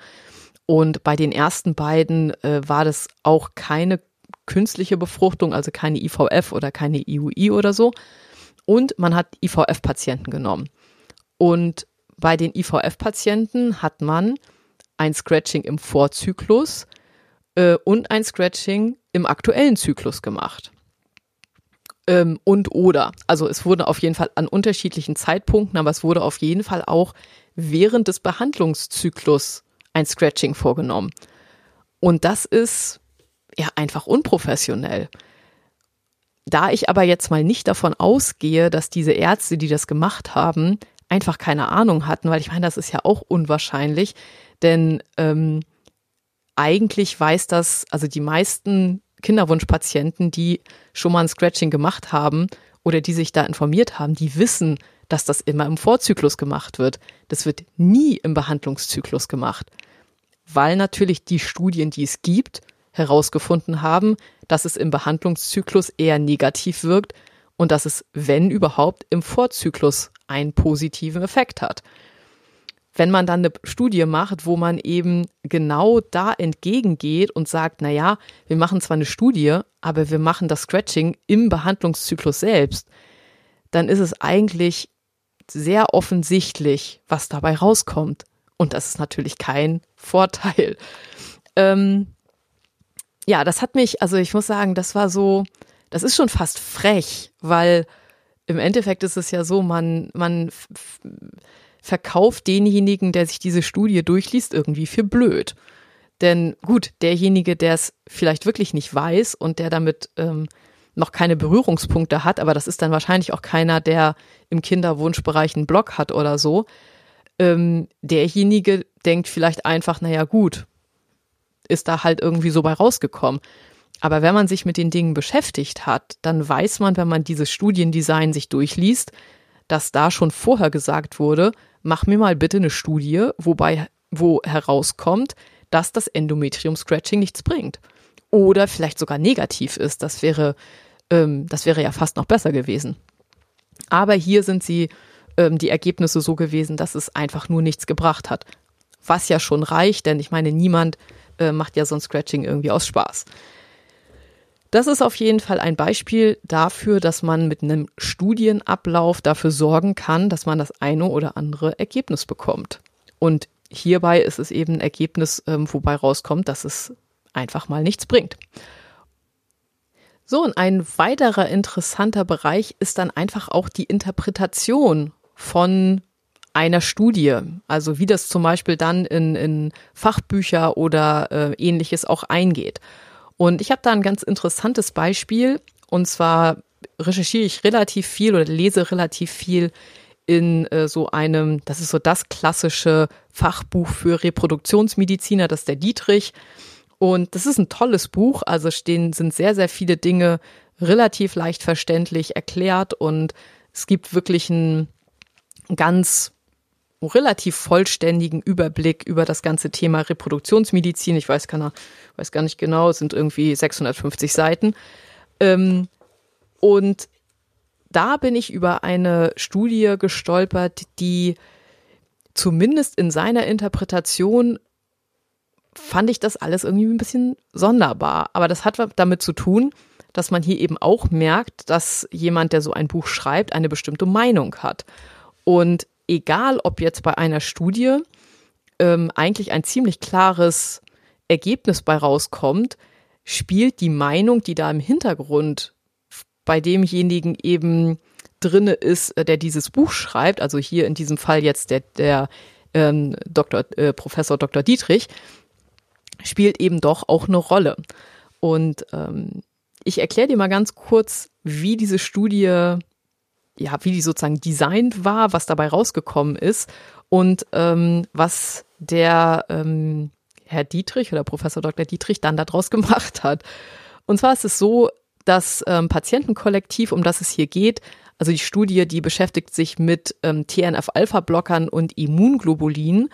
Und bei den ersten beiden äh, war das auch keine künstliche Befruchtung, also keine IVF oder keine IUI oder so. Und man hat IVF-Patienten genommen. Und bei den IVF-Patienten hat man ein Scratching im Vorzyklus äh, und ein Scratching im aktuellen Zyklus gemacht. Ähm, und oder. Also es wurde auf jeden Fall an unterschiedlichen Zeitpunkten, aber es wurde auf jeden Fall auch während des Behandlungszyklus ein Scratching vorgenommen. Und das ist ja einfach unprofessionell. Da ich aber jetzt mal nicht davon ausgehe, dass diese Ärzte, die das gemacht haben, einfach keine Ahnung hatten, weil ich meine, das ist ja auch unwahrscheinlich, denn ähm, eigentlich weiß das, also die meisten Kinderwunschpatienten, die schon mal ein Scratching gemacht haben oder die sich da informiert haben, die wissen, dass das immer im Vorzyklus gemacht wird. Das wird nie im Behandlungszyklus gemacht, weil natürlich die Studien, die es gibt, herausgefunden haben, dass es im Behandlungszyklus eher negativ wirkt und dass es, wenn überhaupt, im Vorzyklus einen positiven Effekt hat. wenn man dann eine Studie macht, wo man eben genau da entgegengeht und sagt, na ja, wir machen zwar eine Studie, aber wir machen das Scratching im Behandlungszyklus selbst, dann ist es eigentlich sehr offensichtlich, was dabei rauskommt. Und das ist natürlich kein Vorteil. Ähm, ja, das hat mich, also ich muss sagen, das war so, das ist schon fast frech, weil im Endeffekt ist es ja so, man, man verkauft denjenigen, der sich diese Studie durchliest, irgendwie für blöd. Denn gut, derjenige, der es vielleicht wirklich nicht weiß und der damit ähm, noch keine Berührungspunkte hat, aber das ist dann wahrscheinlich auch keiner, der im Kinderwunschbereich einen Blog hat oder so, ähm, derjenige denkt vielleicht einfach, naja gut, ist da halt irgendwie so bei rausgekommen. Aber wenn man sich mit den Dingen beschäftigt hat, dann weiß man, wenn man dieses Studiendesign sich durchliest, dass da schon vorher gesagt wurde, mach mir mal bitte eine Studie, wobei, wo herauskommt, dass das Endometrium-Scratching nichts bringt. Oder vielleicht sogar negativ ist. Das wäre, ähm, das wäre ja fast noch besser gewesen. Aber hier sind sie ähm, die Ergebnisse so gewesen, dass es einfach nur nichts gebracht hat. Was ja schon reicht, denn ich meine, niemand äh, macht ja so ein Scratching irgendwie aus Spaß. Das ist auf jeden Fall ein Beispiel dafür, dass man mit einem Studienablauf dafür sorgen kann, dass man das eine oder andere Ergebnis bekommt. Und hierbei ist es eben ein Ergebnis, ähm, wobei rauskommt, dass es einfach mal nichts bringt. So, und ein weiterer interessanter Bereich ist dann einfach auch die Interpretation von einer Studie, also wie das zum Beispiel dann in, in Fachbücher oder äh, ähnliches auch eingeht. Und ich habe da ein ganz interessantes Beispiel. Und zwar recherchiere ich relativ viel oder lese relativ viel in äh, so einem, das ist so das klassische Fachbuch für Reproduktionsmediziner, das ist der Dietrich. Und das ist ein tolles Buch. Also stehen, sind sehr, sehr viele Dinge relativ leicht verständlich erklärt und es gibt wirklich einen ganz relativ vollständigen Überblick über das ganze Thema Reproduktionsmedizin. Ich weiß, kann, weiß gar nicht genau, es sind irgendwie 650 Seiten. Ähm, und da bin ich über eine Studie gestolpert, die zumindest in seiner Interpretation fand ich das alles irgendwie ein bisschen sonderbar. Aber das hat damit zu tun, dass man hier eben auch merkt, dass jemand, der so ein Buch schreibt, eine bestimmte Meinung hat. Und egal ob jetzt bei einer Studie ähm, eigentlich ein ziemlich klares Ergebnis bei rauskommt, spielt die Meinung, die da im Hintergrund bei demjenigen eben drinne ist, äh, der dieses Buch schreibt, also hier in diesem Fall jetzt der, der ähm, Dr., äh, Professor Dr. Dietrich, spielt eben doch auch eine Rolle. Und ähm, ich erkläre dir mal ganz kurz, wie diese Studie ja, wie die sozusagen designt war, was dabei rausgekommen ist und ähm, was der ähm, Herr Dietrich oder Professor Dr. Dietrich dann daraus gemacht hat. Und zwar ist es so, das ähm, Patientenkollektiv, um das es hier geht, also die Studie, die beschäftigt sich mit ähm, TNF-Alpha-Blockern und Immunglobulin.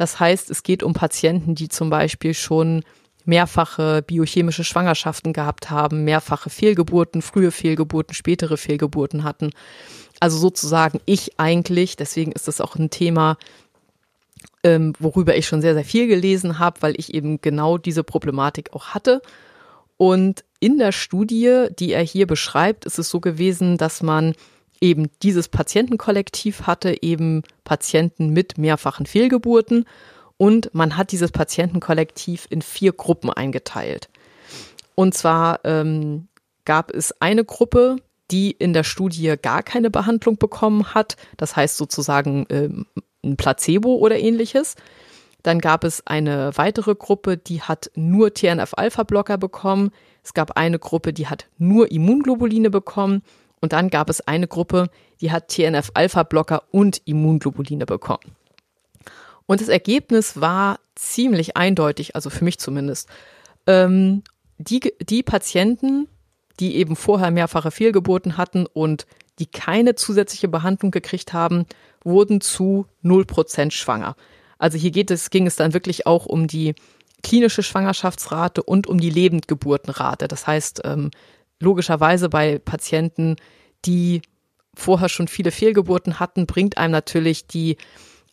Das heißt, es geht um Patienten, die zum Beispiel schon mehrfache biochemische Schwangerschaften gehabt haben, mehrfache Fehlgeburten, frühe Fehlgeburten, spätere Fehlgeburten hatten. Also sozusagen ich eigentlich, deswegen ist das auch ein Thema, ähm, worüber ich schon sehr, sehr viel gelesen habe, weil ich eben genau diese Problematik auch hatte. Und in der Studie, die er hier beschreibt, ist es so gewesen, dass man eben dieses Patientenkollektiv hatte, eben Patienten mit mehrfachen Fehlgeburten und man hat dieses Patientenkollektiv in vier Gruppen eingeteilt. Und zwar ähm, gab es eine Gruppe, die in der Studie gar keine Behandlung bekommen hat, das heißt sozusagen ähm, ein Placebo oder ähnliches. Dann gab es eine weitere Gruppe, die hat nur TNF-Alpha-Blocker bekommen. Es gab eine Gruppe, die hat nur Immunglobuline bekommen. Und dann gab es eine Gruppe, die hat TNF-Alpha-Blocker und Immunglobuline bekommen. Und das Ergebnis war ziemlich eindeutig, also für mich zumindest. Ähm, die, die Patienten, die eben vorher mehrfache Fehlgeburten hatten und die keine zusätzliche Behandlung gekriegt haben, wurden zu 0% schwanger. Also hier geht es, ging es dann wirklich auch um die klinische Schwangerschaftsrate und um die Lebendgeburtenrate. Das heißt, ähm, logischerweise bei Patienten, die vorher schon viele Fehlgeburten hatten, bringt einem natürlich die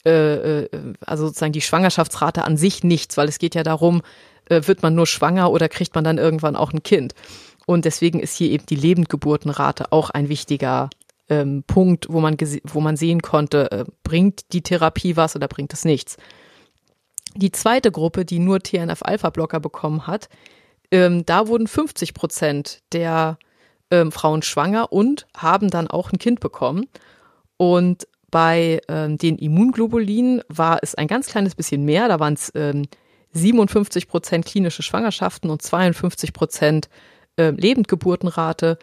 äh, äh, also sozusagen die Schwangerschaftsrate an sich nichts, weil es geht ja darum, äh, wird man nur schwanger oder kriegt man dann irgendwann auch ein Kind. Und deswegen ist hier eben die Lebendgeburtenrate auch ein wichtiger ähm, Punkt, wo man, wo man sehen konnte, äh, bringt die Therapie was oder bringt es nichts. Die zweite Gruppe, die nur TNF-Alpha-Blocker bekommen hat, ähm, da wurden 50 Prozent der ähm, Frauen schwanger und haben dann auch ein Kind bekommen. Und bei ähm, den Immunglobulinen war es ein ganz kleines bisschen mehr. Da waren es ähm, 57 Prozent klinische Schwangerschaften und 52 Prozent äh, Lebendgeburtenrate.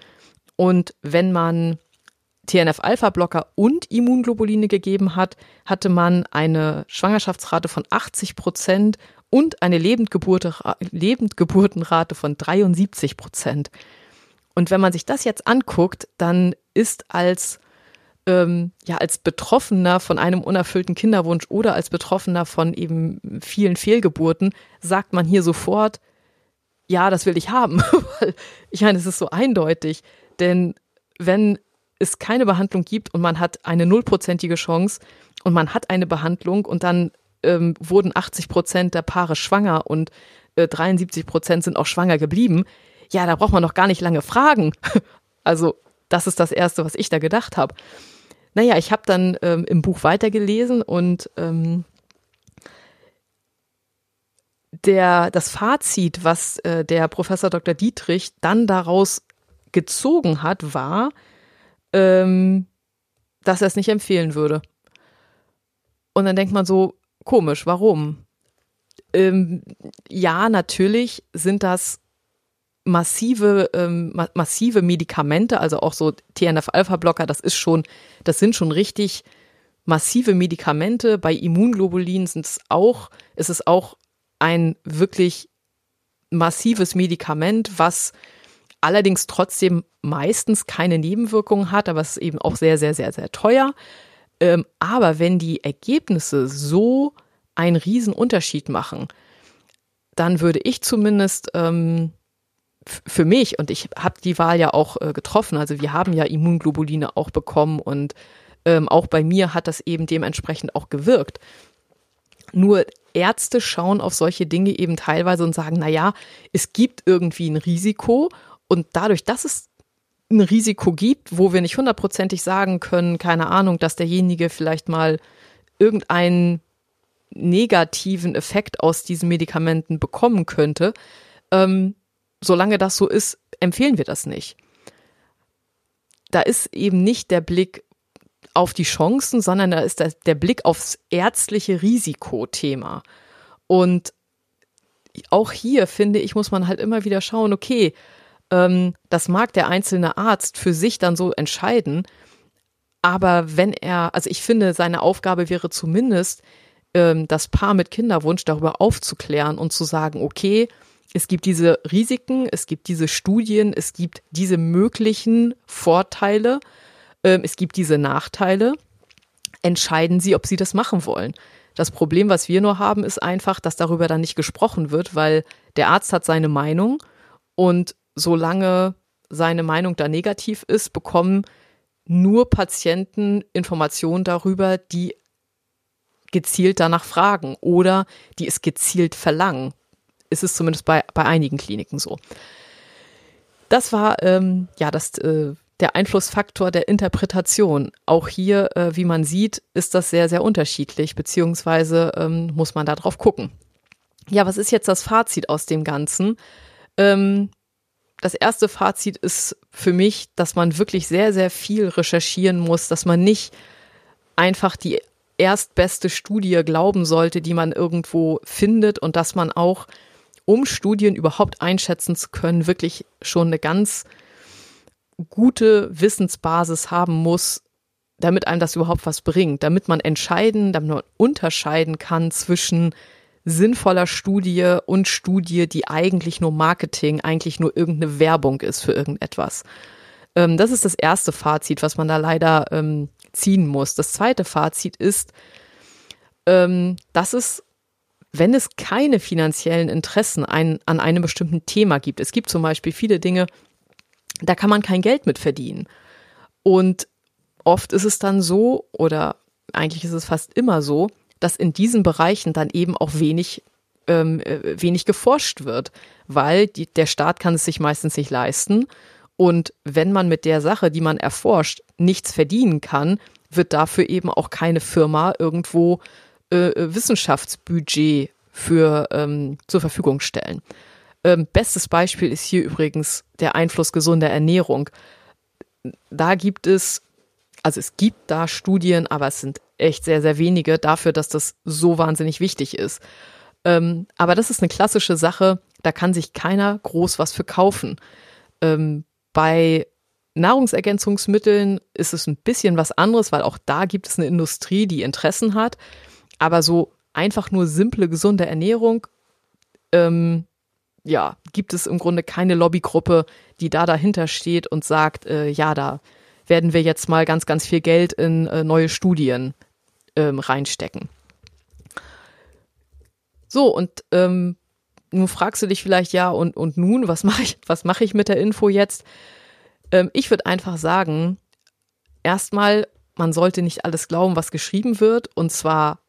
Und wenn man TNF-Alpha-Blocker und Immunglobuline gegeben hat, hatte man eine Schwangerschaftsrate von 80 Prozent und eine Lebendgeburtenrate von 73 Prozent. Und wenn man sich das jetzt anguckt, dann ist als ähm, ja als Betroffener von einem unerfüllten Kinderwunsch oder als Betroffener von eben vielen Fehlgeburten sagt man hier sofort, ja, das will ich haben. ich meine, es ist so eindeutig, denn wenn es keine Behandlung gibt und man hat eine nullprozentige Chance und man hat eine Behandlung und dann ähm, wurden 80 Prozent der Paare schwanger und äh, 73 Prozent sind auch schwanger geblieben, ja, da braucht man noch gar nicht lange fragen. Also das ist das Erste, was ich da gedacht habe. Naja, ich habe dann ähm, im Buch weitergelesen und ähm, der, das Fazit, was äh, der Professor Dr. Dietrich dann daraus gezogen hat, war, ähm, dass er es nicht empfehlen würde. Und dann denkt man so, komisch, warum? Ähm, ja, natürlich sind das massive, ähm, ma massive Medikamente, also auch so TNF-Alpha-Blocker, das ist schon, das sind schon richtig massive Medikamente. Bei Immunglobulin sind es auch, ist es auch ein wirklich massives Medikament, was allerdings trotzdem meistens keine Nebenwirkungen hat, aber es ist eben auch sehr, sehr, sehr, sehr teuer. Ähm, aber wenn die Ergebnisse so einen Unterschied machen, dann würde ich zumindest ähm, für mich, und ich habe die Wahl ja auch äh, getroffen, also wir haben ja Immunglobuline auch bekommen und ähm, auch bei mir hat das eben dementsprechend auch gewirkt. Nur Ärzte schauen auf solche Dinge eben teilweise und sagen, na ja, es gibt irgendwie ein Risiko und dadurch, dass es ein Risiko gibt, wo wir nicht hundertprozentig sagen können, keine Ahnung, dass derjenige vielleicht mal irgendeinen negativen Effekt aus diesen Medikamenten bekommen könnte, ähm, solange das so ist, empfehlen wir das nicht. Da ist eben nicht der Blick auf die Chancen, sondern da ist der Blick aufs ärztliche Risikothema. Und auch hier finde ich, muss man halt immer wieder schauen, okay, ähm, das mag der einzelne Arzt für sich dann so entscheiden, aber wenn er, also ich finde, seine Aufgabe wäre zumindest, ähm, das Paar mit Kinderwunsch darüber aufzuklären und zu sagen, okay, es gibt diese Risiken, es gibt diese Studien, es gibt diese möglichen Vorteile, ähm, es gibt diese Nachteile. Entscheiden Sie, ob Sie das machen wollen. Das Problem, was wir nur haben, ist einfach, dass darüber dann nicht gesprochen wird, weil der Arzt hat seine Meinung und solange seine Meinung da negativ ist, bekommen nur Patienten Informationen darüber, die gezielt danach fragen oder die es gezielt verlangen ist es zumindest bei, bei einigen Kliniken so. Das war ähm, ja das, äh, der Einflussfaktor der Interpretation. Auch hier, äh, wie man sieht, ist das sehr, sehr unterschiedlich, beziehungsweise ähm, muss man da drauf gucken. Ja, was ist jetzt das Fazit aus dem Ganzen? Ähm, das erste Fazit ist für mich, dass man wirklich sehr, sehr viel recherchieren muss, dass man nicht einfach die erstbeste Studie glauben sollte, die man irgendwo findet und dass man auch um Studien überhaupt einschätzen zu können, wirklich schon eine ganz gute Wissensbasis haben muss, damit einem das überhaupt was bringt, damit man entscheiden, damit man unterscheiden kann zwischen sinnvoller Studie und Studie, die eigentlich nur Marketing, eigentlich nur irgendeine Werbung ist für irgendetwas. Ähm, das ist das erste Fazit, was man da leider ähm, ziehen muss. Das zweite Fazit ist, ähm, dass es wenn es keine finanziellen Interessen ein, an einem bestimmten Thema gibt. Es gibt zum Beispiel viele Dinge, da kann man kein Geld mit verdienen. Und oft ist es dann so, oder eigentlich ist es fast immer so, dass in diesen Bereichen dann eben auch wenig, ähm, äh, wenig geforscht wird, weil die, der Staat kann es sich meistens nicht leisten. Und wenn man mit der Sache, die man erforscht, nichts verdienen kann, wird dafür eben auch keine Firma irgendwo äh, äh Wissenschaftsbudget für ähm, zur Verfügung stellen. Ähm, bestes Beispiel ist hier übrigens der Einfluss gesunder Ernährung. Da gibt es, also es gibt da Studien, aber es sind echt sehr, sehr wenige dafür, dass das so wahnsinnig wichtig ist. Ähm, aber das ist eine klassische Sache, da kann sich keiner groß was für kaufen. Ähm, bei Nahrungsergänzungsmitteln ist es ein bisschen was anderes, weil auch da gibt es eine Industrie, die Interessen hat. Aber so einfach nur simple, gesunde Ernährung, ähm, ja, gibt es im Grunde keine Lobbygruppe, die da dahinter steht und sagt, äh, ja, da werden wir jetzt mal ganz, ganz viel Geld in äh, neue Studien ähm, reinstecken. So, und ähm, nun fragst du dich vielleicht, ja, und, und nun, was mache ich, was ich mit der Info jetzt? Ähm, ich würde einfach sagen, erstmal, man sollte nicht alles glauben, was geschrieben wird, und zwar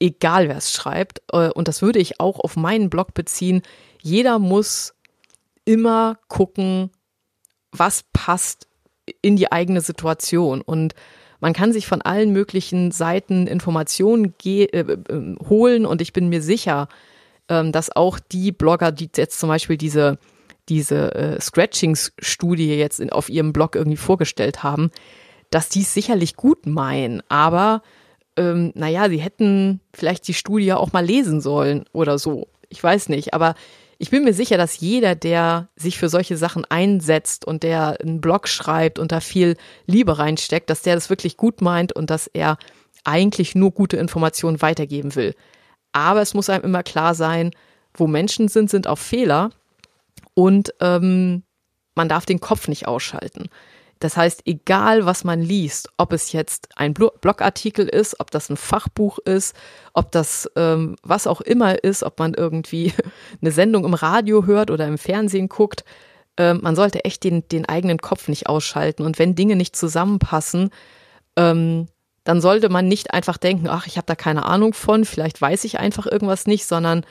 egal wer es schreibt. Äh, und das würde ich auch auf meinen Blog beziehen. Jeder muss immer gucken, was passt in die eigene Situation. Und man kann sich von allen möglichen Seiten Informationen äh, äh, holen. Und ich bin mir sicher, ähm, dass auch die Blogger, die jetzt zum Beispiel diese, diese äh, Scratchings-Studie jetzt in, auf ihrem Blog irgendwie vorgestellt haben, dass die es sicherlich gut meinen. Aber ähm, naja, sie hätten vielleicht die Studie auch mal lesen sollen oder so. Ich weiß nicht, aber ich bin mir sicher, dass jeder, der sich für solche Sachen einsetzt und der einen Blog schreibt und da viel Liebe reinsteckt, dass der das wirklich gut meint und dass er eigentlich nur gute Informationen weitergeben will. Aber es muss einem immer klar sein, wo Menschen sind, sind auch Fehler und ähm, man darf den Kopf nicht ausschalten. Das heißt, egal was man liest, ob es jetzt ein Blogartikel ist, ob das ein Fachbuch ist, ob das ähm, was auch immer ist, ob man irgendwie eine Sendung im Radio hört oder im Fernsehen guckt, äh, man sollte echt den, den eigenen Kopf nicht ausschalten. Und wenn Dinge nicht zusammenpassen, ähm, dann sollte man nicht einfach denken, ach, ich habe da keine Ahnung von, vielleicht weiß ich einfach irgendwas nicht, sondern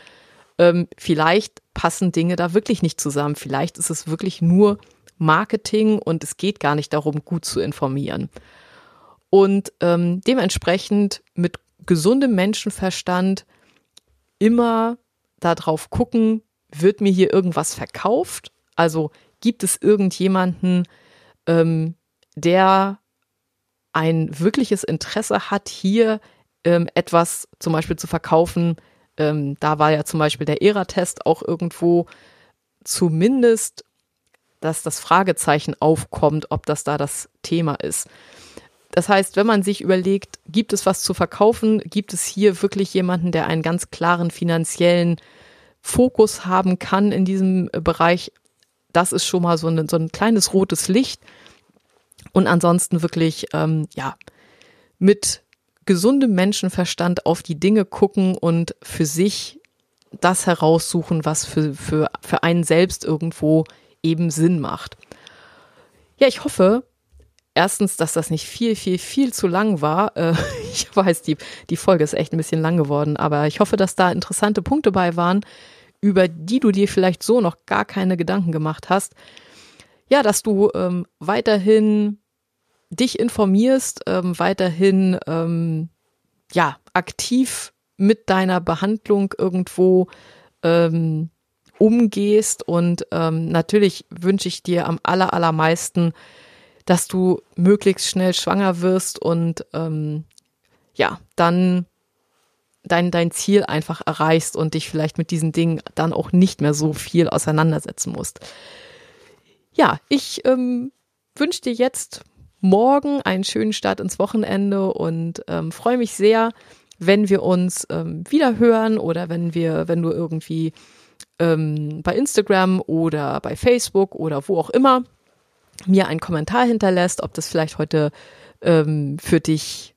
ähm, vielleicht passen Dinge da wirklich nicht zusammen. Vielleicht ist es wirklich nur Marketing und es geht gar nicht darum, gut zu informieren. Und ähm, dementsprechend mit gesundem Menschenverstand immer darauf gucken, wird mir hier irgendwas verkauft? Also gibt es irgendjemanden, ähm, der ein wirkliches Interesse hat, hier ähm, etwas zum Beispiel zu verkaufen? Ähm, da war ja zum Beispiel der ERA-Test auch irgendwo zumindest dass das Fragezeichen aufkommt, ob das da das Thema ist. Das heißt, wenn man sich überlegt, gibt es was zu verkaufen, gibt es hier wirklich jemanden, der einen ganz klaren finanziellen Fokus haben kann in diesem Bereich, das ist schon mal so ein, so ein kleines rotes Licht. Und ansonsten wirklich, ähm, ja, mit gesundem Menschenverstand auf die Dinge gucken und für sich das heraussuchen, was für, für, für einen selbst irgendwo eben Sinn macht. Ja, ich hoffe, erstens, dass das nicht viel, viel, viel zu lang war. Äh, ich weiß, die, die Folge ist echt ein bisschen lang geworden, aber ich hoffe, dass da interessante Punkte bei waren, über die du dir vielleicht so noch gar keine Gedanken gemacht hast. Ja, dass du ähm, weiterhin dich informierst, ähm, weiterhin ähm, ja aktiv mit deiner Behandlung irgendwo ähm, umgehst. Und ähm, natürlich wünsche ich dir am aller, allermeisten, dass du möglichst schnell schwanger wirst und ähm, ja, dann dein, dein Ziel einfach erreichst und dich vielleicht mit diesen Dingen dann auch nicht mehr so viel auseinandersetzen musst. Ja, ich ähm, wünsche dir jetzt morgen einen schönen Start ins Wochenende und ähm, freue mich sehr, wenn wir uns ähm, wieder hören oder wenn wir, wenn du irgendwie ähm, bei Instagram oder bei Facebook oder wo auch immer mir einen Kommentar hinterlässt, ob das vielleicht heute ähm, für dich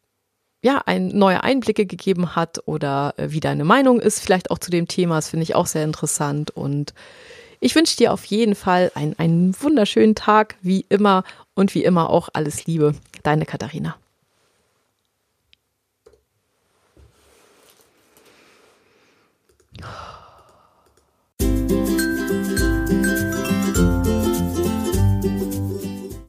ja, ein, neue Einblicke gegeben hat oder äh, wie deine Meinung ist, vielleicht auch zu dem Thema. Das finde ich auch sehr interessant. Und ich wünsche dir auf jeden Fall einen, einen wunderschönen Tag, wie immer und wie immer auch alles Liebe. Deine Katharina. Oh.